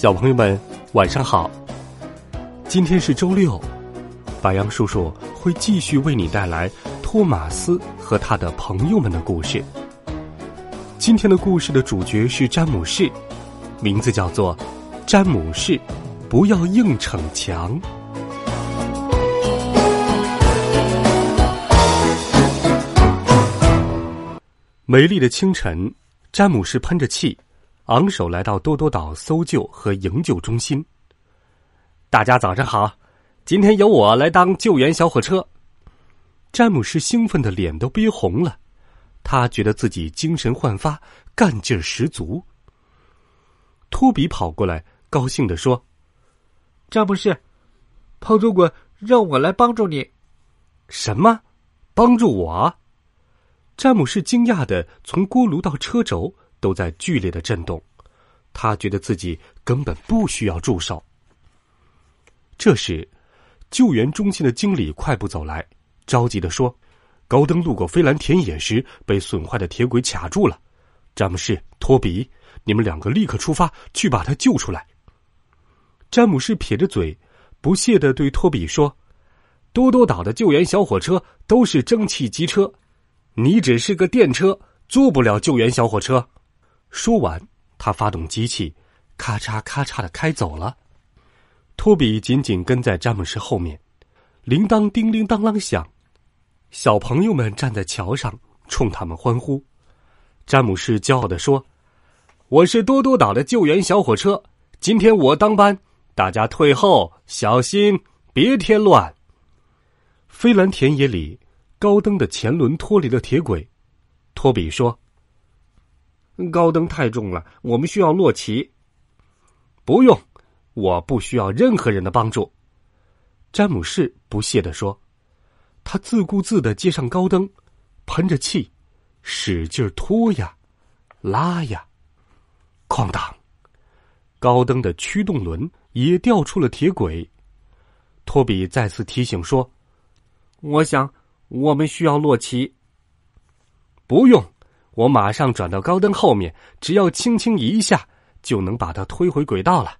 小朋友们，晚上好！今天是周六，白杨叔叔会继续为你带来托马斯和他的朋友们的故事。今天的故事的主角是詹姆士，名字叫做詹姆士，不要硬逞强。美丽的清晨，詹姆士喷着气。昂首来到多多岛搜救和营救中心。大家早上好，今天由我来当救援小火车。詹姆斯兴奋的脸都憋红了，他觉得自己精神焕发，干劲儿十足。托比跑过来，高兴的说：“詹姆士，胖主管让我来帮助你。”“什么？帮助我？”詹姆斯惊讶的从锅炉到车轴。都在剧烈的震动，他觉得自己根本不需要助手。这时，救援中心的经理快步走来，着急的说：“高登路过飞兰田野时，被损坏的铁轨卡住了。詹姆士、托比，你们两个立刻出发去把他救出来。”詹姆士撇着嘴，不屑的对托比说：“多多岛的救援小火车都是蒸汽机车，你只是个电车，坐不了救援小火车。”说完，他发动机器，咔嚓咔嚓的开走了。托比紧紧跟在詹姆斯后面，铃铛叮铃当啷响，小朋友们站在桥上冲他们欢呼。詹姆斯骄傲的说：“我是多多岛的救援小火车，今天我当班，大家退后，小心，别添乱。”飞兰田野里，高登的前轮脱离了铁轨，托比说。高登太重了，我们需要洛奇。不用，我不需要任何人的帮助。”詹姆士不屑地说。他自顾自的接上高登，喷着气，使劲拖呀，拉呀，哐当！高登的驱动轮也掉出了铁轨。托比再次提醒说：“我想，我们需要洛奇。”不用。我马上转到高灯后面，只要轻轻一下，就能把它推回轨道了。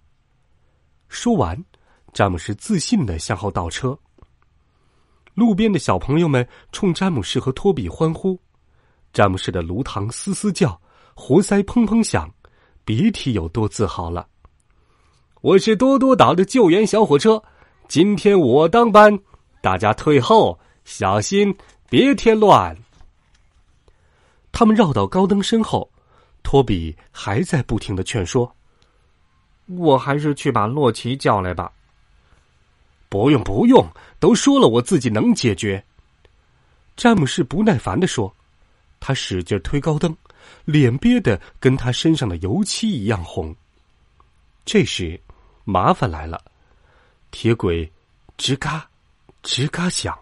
说完，詹姆斯自信的向后倒车。路边的小朋友们冲詹姆斯和托比欢呼，詹姆斯的炉膛嘶嘶叫，活塞砰砰响，别提有多自豪了。我是多多岛的救援小火车，今天我当班，大家退后，小心，别添乱。他们绕到高登身后，托比还在不停的劝说：“我还是去把洛奇叫来吧。”“不用，不用，都说了我自己能解决。”詹姆士不耐烦的说，他使劲推高登，脸憋得跟他身上的油漆一样红。这时，麻烦来了，铁轨吱嘎吱嘎响，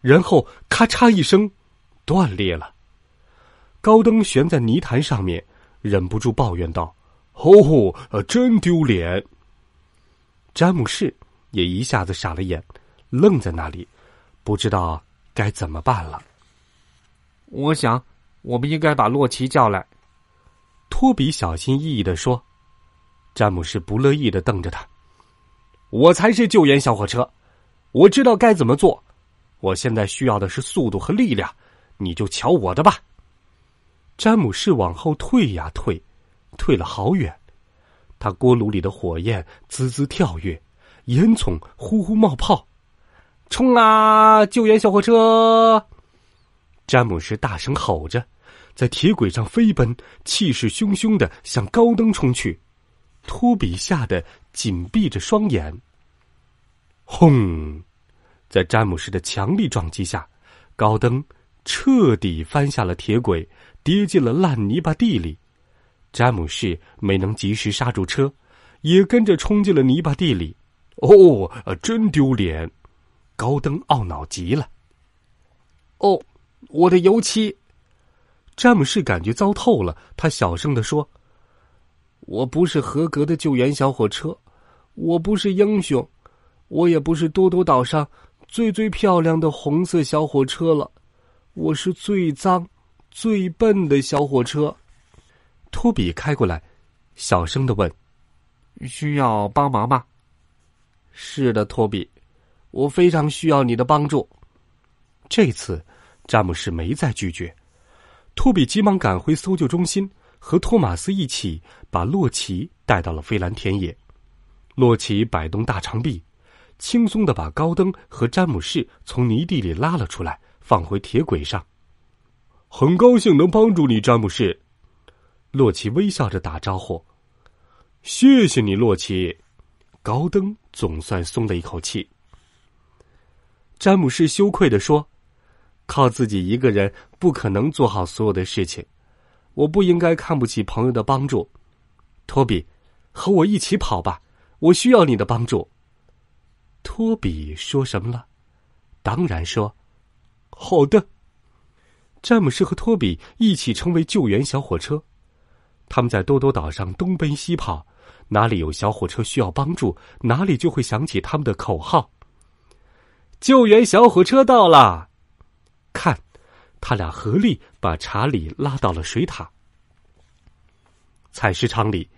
然后咔嚓一声断裂了。高登悬在泥潭上面，忍不住抱怨道：“哦，真丢脸！”詹姆士也一下子傻了眼，愣在那里，不知道该怎么办了。我想，我们应该把洛奇叫来。”托比小心翼翼的说。詹姆士不乐意的瞪着他：“我才是救援小火车，我知道该怎么做。我现在需要的是速度和力量，你就瞧我的吧。”詹姆士往后退呀退，退了好远。他锅炉里的火焰滋滋跳跃，烟囱呼呼冒泡。冲啊！救援小火车！詹姆士大声吼着，在铁轨上飞奔，气势汹汹的向高登冲去。托比吓得紧闭着双眼。轰！在詹姆士的强力撞击下，高登彻底翻下了铁轨。跌进了烂泥巴地里，詹姆士没能及时刹住车，也跟着冲进了泥巴地里。哦，真丢脸！高登懊恼极了。哦，我的油漆！詹姆士感觉糟透了，他小声的说：“我不是合格的救援小火车，我不是英雄，我也不是多多岛上最最漂亮的红色小火车了，我是最脏、最笨的小火车。”托比开过来，小声的问：“需要帮忙吗？”“是的，托比，我非常需要你的帮助。”这次，詹姆士没再拒绝。托比急忙赶回搜救中心，和托马斯一起把洛奇带到了飞兰田野。洛奇摆动大长臂，轻松的把高登和詹姆士从泥地里拉了出来，放回铁轨上。很高兴能帮助你，詹姆士。洛奇微笑着打招呼：“谢谢你，洛奇。”高登总算松了一口气。詹姆士羞愧的说：“靠自己一个人不可能做好所有的事情，我不应该看不起朋友的帮助。”托比，和我一起跑吧，我需要你的帮助。托比说什么了？当然说：“好的。”詹姆士和托比一起成为救援小火车。他们在多多岛上东奔西跑，哪里有小火车需要帮助，哪里就会响起他们的口号。救援小火车到了！看，他俩合力把查理拉到了水塔。采石场里，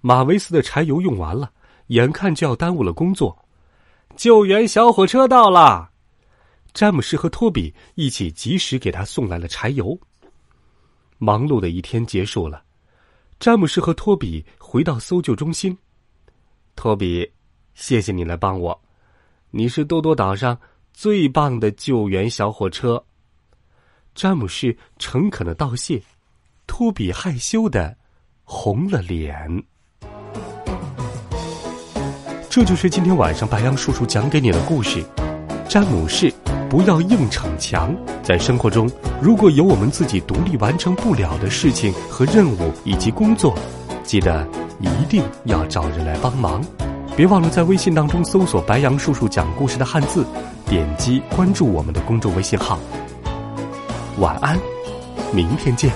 马维斯的柴油用完了，眼看就要耽误了工作。救援小火车到了！詹姆士和托比一起及时给他送来了柴油。忙碌的一天结束了。詹姆士和托比回到搜救中心。托比，谢谢你来帮我，你是多多岛上最棒的救援小火车。詹姆士诚恳的道谢，托比害羞的红了脸。这就是今天晚上白杨叔叔讲给你的故事，詹姆士。不要硬逞强，在生活中，如果有我们自己独立完成不了的事情和任务以及工作，记得一定要找人来帮忙。别忘了在微信当中搜索“白杨叔叔讲故事”的汉字，点击关注我们的公众微信号。晚安，明天见。